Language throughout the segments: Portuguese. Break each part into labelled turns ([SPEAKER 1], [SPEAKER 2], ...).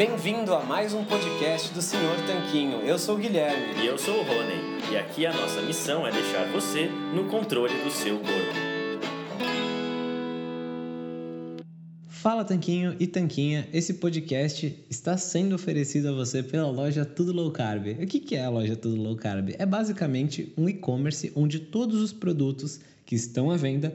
[SPEAKER 1] Bem-vindo a mais um podcast do Senhor Tanquinho. Eu sou o Guilherme.
[SPEAKER 2] E eu sou o Rony. E aqui a nossa missão é deixar você no controle do seu corpo.
[SPEAKER 3] Fala Tanquinho e Tanquinha, esse podcast está sendo oferecido a você pela loja Tudo Low Carb. O que é a loja Tudo Low Carb? É basicamente um e-commerce onde todos os produtos que estão à venda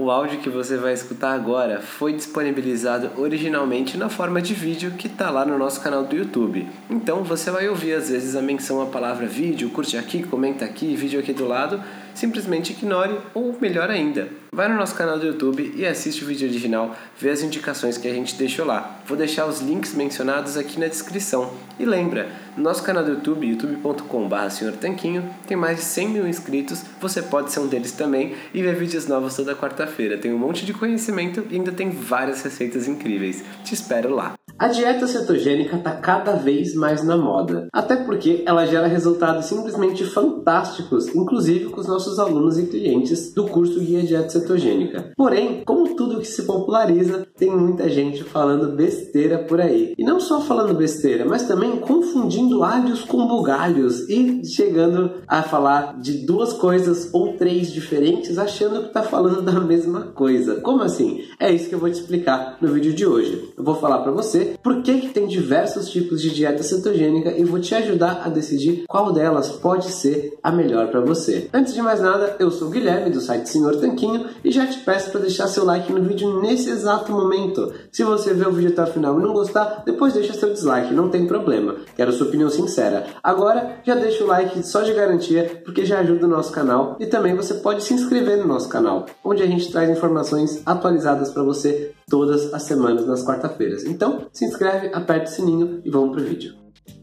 [SPEAKER 1] O áudio que você vai escutar agora foi disponibilizado originalmente na forma de vídeo que está lá no nosso canal do YouTube. Então você vai ouvir às vezes a menção à palavra vídeo, curte aqui, comenta aqui, vídeo aqui do lado simplesmente ignore ou melhor ainda, vai no nosso canal do YouTube e assiste o vídeo original, vê as indicações que a gente deixou lá. Vou deixar os links mencionados aqui na descrição. E lembra, no nosso canal do YouTube, youtube.com.br Tanquinho, tem mais de 100 mil inscritos, você pode ser um deles também e ver vídeos novos toda quarta-feira. Tem um monte de conhecimento e ainda tem várias receitas incríveis. Te espero lá. A dieta cetogênica está cada vez mais na moda, até porque ela gera resultados simplesmente fantásticos, inclusive com os nossos alunos e clientes do curso Guia Dieta Cetogênica. Porém, como tudo que se populariza, tem muita gente falando besteira por aí. E não só falando besteira, mas também confundindo alhos com bugalhos e chegando a falar de duas coisas ou três diferentes, achando que está falando da mesma coisa. Como assim? É isso que eu vou te explicar no vídeo de hoje. Eu vou falar para você por que, que tem diversos tipos de dieta cetogênica e vou te ajudar a decidir qual delas pode ser a melhor para você. Antes de mais nada, eu sou o Guilherme do site Senhor Tanquinho e já te peço para deixar seu like no vídeo nesse exato momento. Se você ver o vídeo até o final e não gostar, depois deixa seu dislike, não tem problema. Quero sua opinião sincera. Agora, já deixa o like só de garantia, porque já ajuda o nosso canal e também você pode se inscrever no nosso canal, onde a gente traz informações atualizadas para você todas as semanas nas quarta-feiras. Então, se inscreve, aperta o sininho e vamos pro vídeo.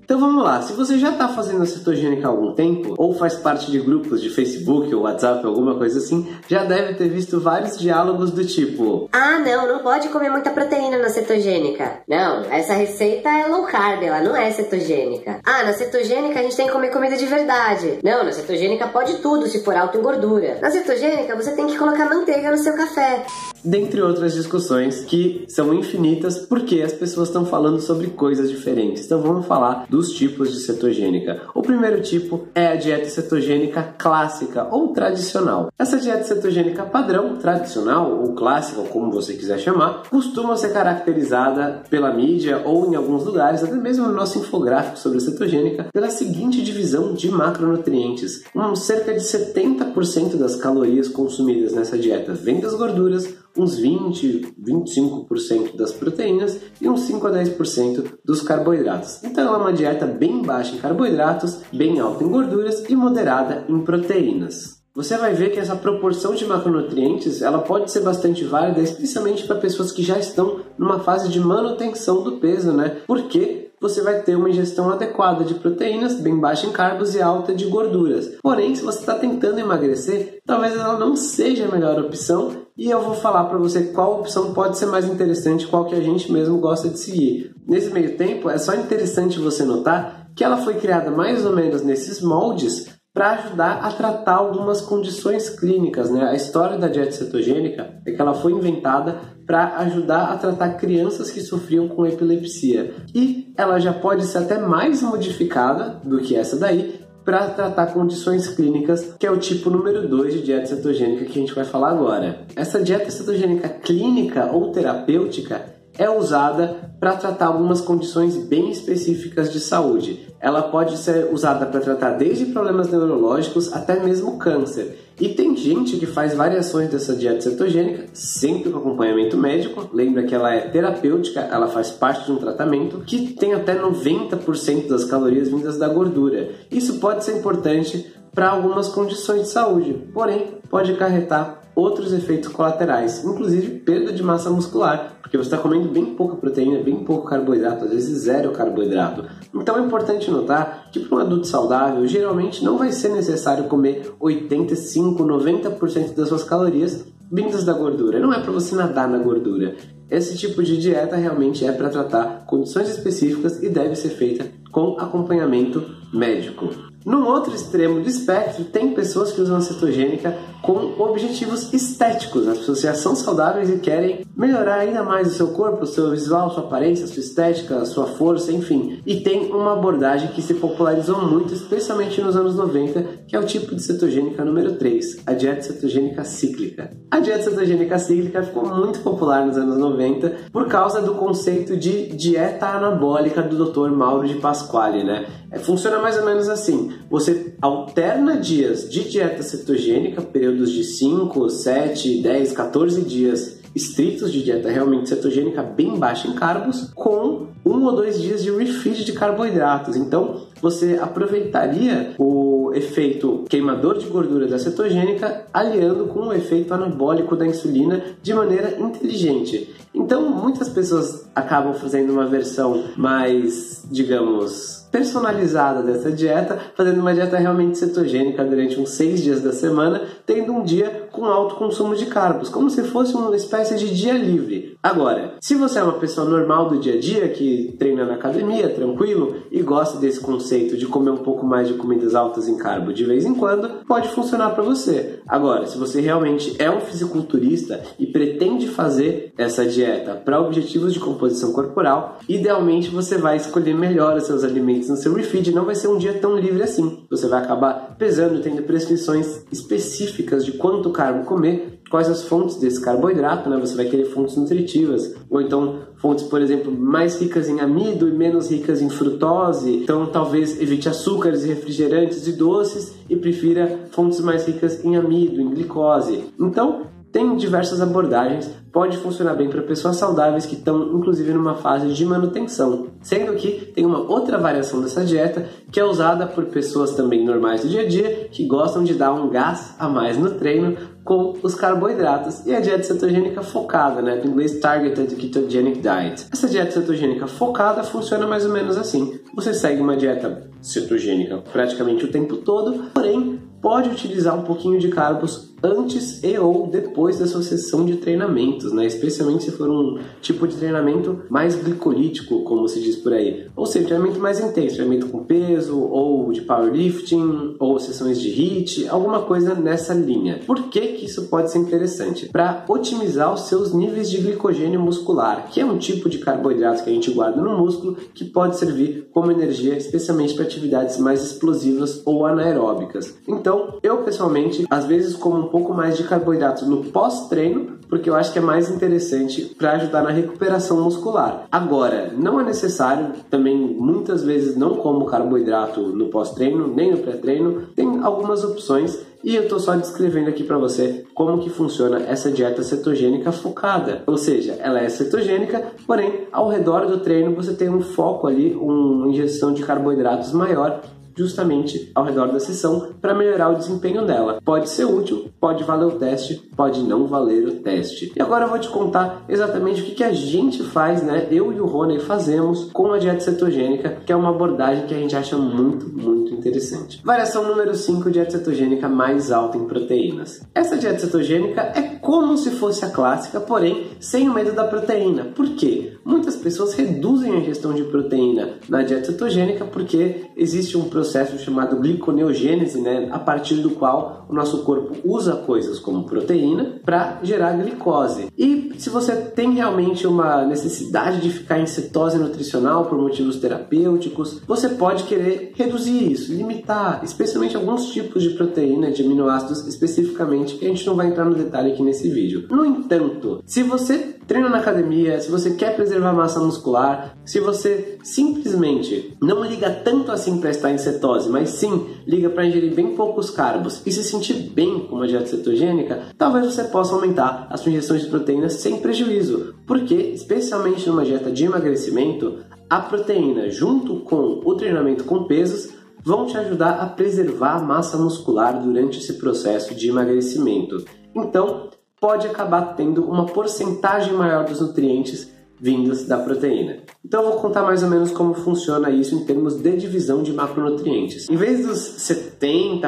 [SPEAKER 1] Então vamos lá, se você já está fazendo a cetogênica há algum tempo, ou faz parte de grupos de Facebook ou WhatsApp, alguma coisa assim, já deve ter visto vários diálogos do tipo:
[SPEAKER 4] Ah, não, não pode comer muita proteína na cetogênica. Não, essa receita é low carb, ela não é cetogênica. Ah, na cetogênica a gente tem que comer comida de verdade. Não, na cetogênica pode tudo se for alto em gordura. Na cetogênica você tem que colocar manteiga no seu café.
[SPEAKER 1] Dentre outras discussões que são infinitas porque as pessoas estão falando sobre coisas diferentes. Então vamos falar dos tipos de cetogênica. O primeiro tipo é a dieta cetogênica clássica ou tradicional. Essa dieta cetogênica padrão, tradicional ou clássica, como você quiser chamar, costuma ser caracterizada pela mídia ou em alguns lugares, até mesmo no nosso infográfico sobre a cetogênica, pela seguinte divisão de macronutrientes. Um, cerca de 70% das calorias consumidas nessa dieta vem das gorduras, uns 20, 25% das proteínas e uns 5 a 10% dos carboidratos. Então ela é uma dieta bem baixa em carboidratos, bem alta em gorduras e moderada em proteínas. Você vai ver que essa proporção de macronutrientes ela pode ser bastante válida, especialmente para pessoas que já estão numa fase de manutenção do peso, né? Porque você vai ter uma ingestão adequada de proteínas, bem baixa em carbos e alta de gorduras. Porém, se você está tentando emagrecer, talvez ela não seja a melhor opção e eu vou falar para você qual opção pode ser mais interessante, qual que a gente mesmo gosta de seguir. Nesse meio tempo, é só interessante você notar que ela foi criada mais ou menos nesses moldes para ajudar a tratar algumas condições clínicas. Né? A história da dieta cetogênica é que ela foi inventada para ajudar a tratar crianças que sofriam com epilepsia. E ela já pode ser até mais modificada do que essa daí para tratar condições clínicas, que é o tipo número 2 de dieta cetogênica que a gente vai falar agora. Essa dieta cetogênica clínica ou terapêutica é usada para tratar algumas condições bem específicas de saúde. Ela pode ser usada para tratar desde problemas neurológicos até mesmo câncer. E tem gente que faz variações dessa dieta cetogênica, sempre com acompanhamento médico. Lembra que ela é terapêutica, ela faz parte de um tratamento que tem até 90% das calorias vindas da gordura. Isso pode ser importante para algumas condições de saúde, porém pode acarretar outros efeitos colaterais, inclusive perda de massa muscular, porque você está comendo bem pouca proteína, bem pouco carboidrato, às vezes zero carboidrato. Então é importante notar que para um adulto saudável, geralmente não vai ser necessário comer 85, 90% das suas calorias vindas da gordura. Não é para você nadar na gordura. Esse tipo de dieta realmente é para tratar condições específicas e deve ser feita com acompanhamento médico. Num outro extremo do espectro, tem pessoas que usam a cetogênica com objetivos estéticos. As pessoas já são saudáveis e querem melhorar ainda mais o seu corpo, o seu visual, sua aparência, sua estética, sua força, enfim. E tem uma abordagem que se popularizou muito, especialmente nos anos 90, que é o tipo de cetogênica número 3, a dieta cetogênica cíclica. A dieta cetogênica cíclica ficou muito popular nos anos 90 por causa do conceito de dieta anabólica do Dr. Mauro de Pasquale, né? É, funciona mais ou menos assim: você alterna dias de dieta cetogênica, períodos de 5, 7, 10, 14 dias estritos de dieta realmente cetogênica bem baixa em carbos, com um ou dois dias de refeed de carboidratos. Então, você aproveitaria o efeito queimador de gordura da cetogênica aliando com o efeito anabólico da insulina de maneira inteligente. Então, muitas pessoas acabam fazendo uma versão mais, digamos, personalizada dessa dieta, fazendo uma dieta realmente cetogênica durante uns seis dias da semana, tendo um dia com alto consumo de carbos, como se fosse uma espécie de dia livre. Agora, se você é uma pessoa normal do dia a dia, que treina na academia, tranquilo, e gosta desse conceito de comer um pouco mais de comidas altas em carbo de vez em quando, pode funcionar para você. Agora, se você realmente é um fisiculturista e pretende fazer essa dieta para objetivos de composição corporal, idealmente você vai escolher melhor os seus alimentos no seu refeed, não vai ser um dia tão livre assim. Você vai acabar pesando, tendo prescrições específicas de quanto carbo comer, quais as fontes desse carboidrato, né? Você vai querer fontes nutritivas, ou então fontes, por exemplo, mais ricas em amido e menos ricas em frutose. Então, talvez evite açúcares refrigerantes e doces e prefira fontes mais ricas em amido, em glicose. Então, tem diversas abordagens, pode funcionar bem para pessoas saudáveis que estão inclusive numa fase de manutenção. Sendo que tem uma outra variação dessa dieta que é usada por pessoas também normais do dia a dia que gostam de dar um gás a mais no treino com os carboidratos e a dieta cetogênica focada, né, do inglês Targeted Ketogenic Diet. Essa dieta cetogênica focada funciona mais ou menos assim. Você segue uma dieta cetogênica praticamente o tempo todo, porém pode utilizar um pouquinho de carbos antes e ou depois da sua sessão de treinamentos, né? Especialmente se for um tipo de treinamento mais glicolítico, como se diz por aí. Ou seja, treinamento mais intenso, treinamento com peso, ou de powerlifting, ou sessões de HIIT, alguma coisa nessa linha. Por que, que isso pode ser interessante? Para otimizar os seus níveis de glicogênio muscular, que é um tipo de carboidrato que a gente guarda no músculo que pode servir como energia, especialmente para atividades mais explosivas ou anaeróbicas. Então, eu pessoalmente, às vezes como um pouco mais de carboidrato no pós-treino, porque eu acho que é mais interessante para ajudar na recuperação muscular. Agora, não é necessário, também muitas vezes não como carboidrato no pós-treino, nem no pré-treino, tem algumas opções e eu estou só descrevendo aqui para você como que funciona essa dieta cetogênica focada. Ou seja, ela é cetogênica, porém ao redor do treino você tem um foco ali, uma ingestão de carboidratos maior justamente ao redor da sessão para melhorar o desempenho dela. Pode ser útil, pode valer o teste, pode não valer o teste. E agora eu vou te contar exatamente o que, a gente faz, né? Eu e o Rony fazemos com a dieta cetogênica, que é uma abordagem que a gente acha muito, muito interessante. Variação número 5, dieta cetogênica mais alta em proteínas. Essa dieta cetogênica é como se fosse a clássica, porém sem o medo da proteína. Por quê? muitas pessoas reduzem a ingestão de proteína na dieta cetogênica porque existe um processo chamado gliconeogênese, né, a partir do qual o nosso corpo usa coisas como proteína para gerar glicose. E se você tem realmente uma necessidade de ficar em cetose nutricional por motivos terapêuticos, você pode querer reduzir isso, limitar, especialmente alguns tipos de proteína, de aminoácidos especificamente, que a gente não vai entrar no detalhe aqui nesse vídeo. No entanto, se você treina na academia, se você quer preservar massa muscular, se você simplesmente não liga tanto assim para estar em cetose, mas sim liga para ingerir bem poucos carbos e se sentir bem com uma dieta cetogênica, talvez você possa aumentar a sua ingestão de proteínas sem prejuízo, porque especialmente numa dieta de emagrecimento, a proteína junto com o treinamento com pesos vão te ajudar a preservar a massa muscular durante esse processo de emagrecimento. Então, pode acabar tendo uma porcentagem maior dos nutrientes vindos da proteína. Então eu vou contar mais ou menos como funciona isso em termos de divisão de macronutrientes. Em vez dos 70%,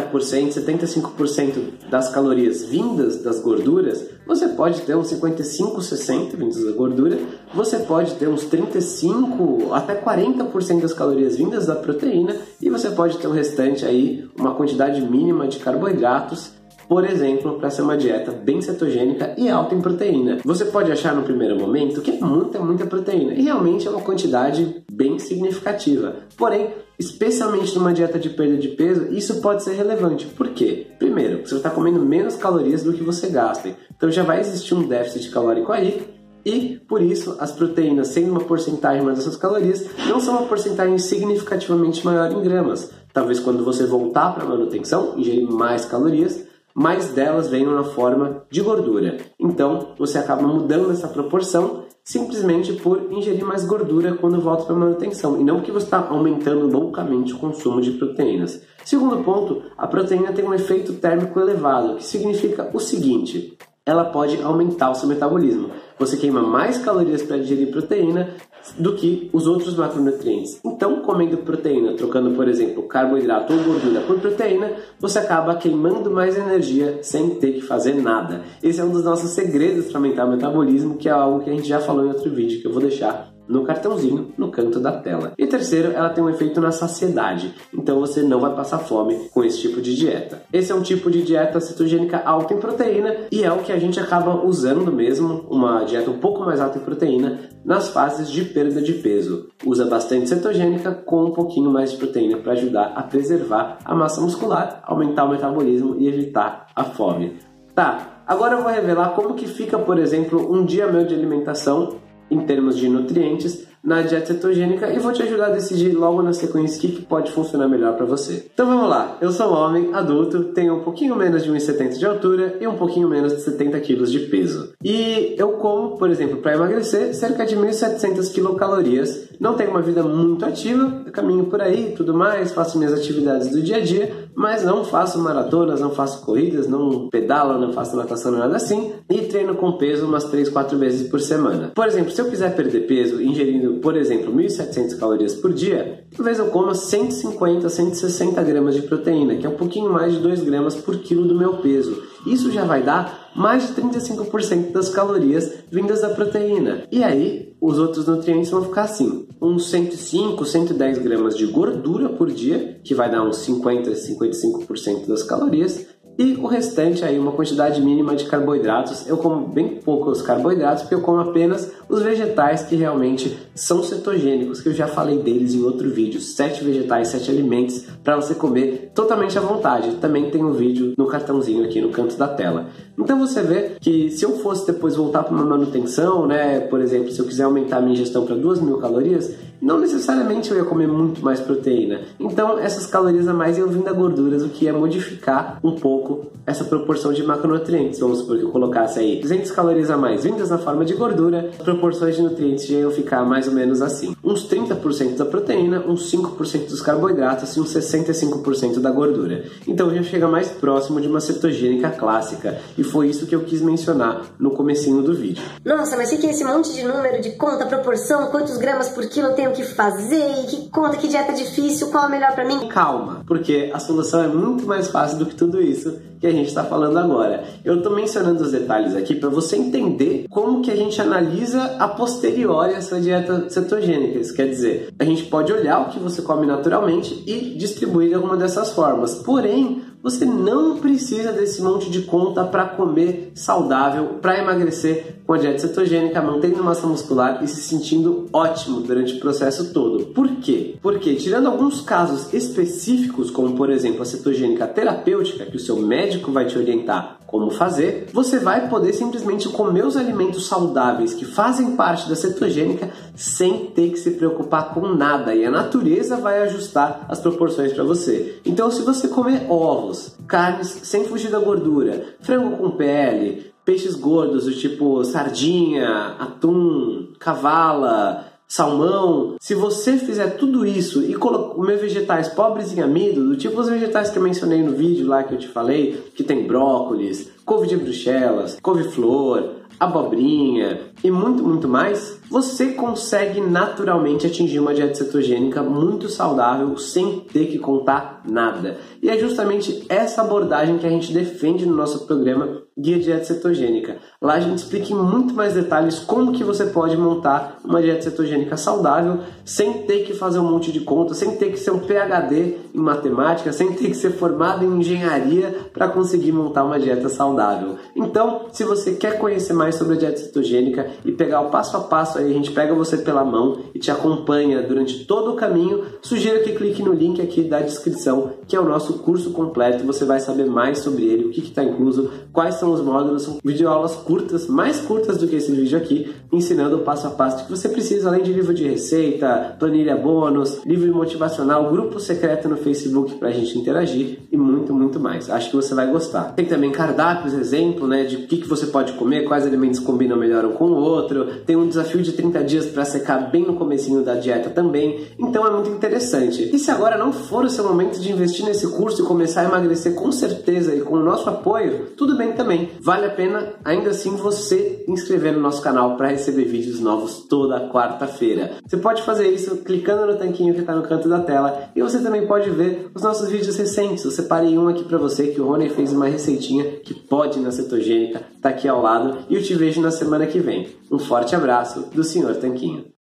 [SPEAKER 1] 75% das calorias vindas das gorduras, você pode ter uns 55, 60 vindos da gordura, você pode ter uns 35 até 40% das calorias vindas da proteína e você pode ter o restante aí uma quantidade mínima de carboidratos por exemplo, para ser uma dieta bem cetogênica e alta em proteína. Você pode achar no primeiro momento que é muita, muita proteína, e realmente é uma quantidade bem significativa. Porém, especialmente numa dieta de perda de peso, isso pode ser relevante. Por quê? Primeiro, você está comendo menos calorias do que você gasta, então já vai existir um déficit calórico aí. E por isso, as proteínas, sendo uma porcentagem maior dessas calorias, não são uma porcentagem significativamente maior em gramas. Talvez quando você voltar para a manutenção, ingerir mais calorias, mais delas venham na forma de gordura. Então, você acaba mudando essa proporção simplesmente por ingerir mais gordura quando volta para manutenção, e não que você está aumentando loucamente o consumo de proteínas. Segundo ponto, a proteína tem um efeito térmico elevado, que significa o seguinte: ela pode aumentar o seu metabolismo. Você queima mais calorias para digerir proteína do que os outros macronutrientes. Então, comendo proteína, trocando, por exemplo, carboidrato ou gordura por proteína, você acaba queimando mais energia sem ter que fazer nada. Esse é um dos nossos segredos para aumentar o metabolismo, que é algo que a gente já falou em outro vídeo que eu vou deixar no cartãozinho no canto da tela. E terceiro, ela tem um efeito na saciedade, então você não vai passar fome com esse tipo de dieta. Esse é um tipo de dieta cetogênica alta em proteína e é o que a gente acaba usando mesmo, uma dieta um pouco mais alta em proteína nas fases de perda de peso. Usa bastante cetogênica com um pouquinho mais de proteína para ajudar a preservar a massa muscular, aumentar o metabolismo e evitar a fome. Tá, agora eu vou revelar como que fica, por exemplo, um dia meu de alimentação em termos de nutrientes na dieta cetogênica e vou te ajudar a decidir logo na sequência o que, pode funcionar melhor para você. Então vamos lá, eu sou um homem adulto, tenho um pouquinho menos de 1,70 de altura e um pouquinho menos de 70 quilos de peso. E eu como, por exemplo, para emagrecer, cerca de 1.700 quilocalorias. Não tenho uma vida muito ativa, caminho por aí tudo mais, faço minhas atividades do dia a dia, mas não faço maratonas, não faço corridas, não pedalo, não faço natação, nada assim, e treino com peso umas 3, 4 vezes por semana. Por exemplo, se eu quiser perder peso ingerindo, por exemplo, 1.700 calorias por dia, talvez eu coma 150, 160 gramas de proteína, que é um pouquinho mais de 2 gramas por quilo do meu peso. Isso já vai dar mais de 35% das calorias vindas da proteína. E aí, os outros nutrientes vão ficar assim: uns 105, 110 gramas de gordura por dia, que vai dar uns 50, 55% das calorias, e o restante aí, uma quantidade mínima de carboidratos. Eu como bem poucos carboidratos, porque eu como apenas os vegetais que realmente são cetogênicos, que eu já falei deles em outro vídeo. Sete vegetais, sete alimentos para você comer totalmente à vontade. Também tem um vídeo no cartãozinho aqui no canto da tela. Então você vê que se eu fosse depois voltar para uma manutenção, né, por exemplo, se eu quiser aumentar a minha ingestão para 2 mil calorias, não necessariamente eu ia comer muito mais proteína. Então, essas calorias a mais iam vir da gorduras, o que ia modificar um pouco essa proporção de macronutrientes. Vamos supor que eu colocasse aí 200 calorias a mais vindas na forma de gordura, as proporções de nutrientes já iam ficar mais ou menos assim: uns 30% da proteína, uns 5% dos carboidratos e uns 65% da gordura. Então, já chega mais próximo de uma cetogênica clássica, e foi isso que eu quis mencionar no comecinho do vídeo.
[SPEAKER 4] Nossa, mas o que é esse monte de número de conta, proporção, quantos gramas por quilo tem tenho que fazer, e que conta, que dieta difícil, qual é melhor para mim?
[SPEAKER 1] Calma, porque a solução é muito mais fácil do que tudo isso que a gente está falando agora. Eu estou mencionando os detalhes aqui para você entender como que a gente analisa a posteriori essa dieta cetogênica. Isso quer dizer, a gente pode olhar o que você come naturalmente e distribuir de alguma dessas formas. Porém, você não precisa desse monte de conta para comer saudável, para emagrecer com a dieta cetogênica, mantendo massa muscular e se sentindo ótimo durante o processo todo. Por quê? Porque, tirando alguns casos específicos, como por exemplo a cetogênica terapêutica, que o seu médico vai te orientar como fazer, você vai poder simplesmente comer os alimentos saudáveis que fazem parte da cetogênica sem ter que se preocupar com nada e a natureza vai ajustar as proporções para você. Então, se você comer ovos, carnes sem fugir da gordura, frango com pele, peixes gordos do tipo sardinha, atum, cavala, salmão, se você fizer tudo isso e comer vegetais pobres em amido, do tipo os vegetais que eu mencionei no vídeo lá que eu te falei, que tem brócolis, couve de bruxelas, couve-flor, abobrinha e muito, muito mais, você consegue naturalmente atingir uma dieta cetogênica muito saudável sem ter que contar nada. E é justamente essa abordagem que a gente defende no nosso programa Guia Dieta Cetogênica. Lá a gente explica em muito mais detalhes como que você pode montar uma dieta cetogênica saudável sem ter que fazer um monte de contas, sem ter que ser um PhD em matemática, sem ter que ser formado em engenharia para conseguir montar uma dieta saudável. Então, se você quer conhecer mais sobre a dieta cetogênica e pegar o passo a passo aí, a gente pega você pela mão e te acompanha durante todo o caminho, sugiro que clique no link aqui da descrição, que é o nosso curso completo. Você vai saber mais sobre ele, o que está incluso, quais são os módulos, são videoaulas curtas, mais curtas do que esse vídeo aqui, ensinando o passo a passo que você precisa, além de livro de receita, planilha bônus, livro motivacional, grupo secreto no Facebook para a gente interagir e muito, muito mais. Acho que você vai gostar. Tem também cardápios, exemplo, né, de o que, que você pode comer, quais alimentos combinam melhor um com o outro. Tem um desafio de 30 dias para secar bem no comecinho da dieta também. Então é muito interessante. E se agora não for o seu momento de investir nesse curso e começar a emagrecer com certeza e com o nosso apoio, tudo bem também. Vale a pena ainda assim você inscrever no nosso canal para receber vídeos novos toda quarta-feira. Você pode fazer isso clicando no tanquinho que está no canto da tela e você também pode ver os nossos vídeos recentes. Eu separei um aqui para você que o Rony fez uma receitinha que pode na cetogênica, tá aqui ao lado e eu te vejo na semana que vem. Um forte abraço do Sr. Tanquinho.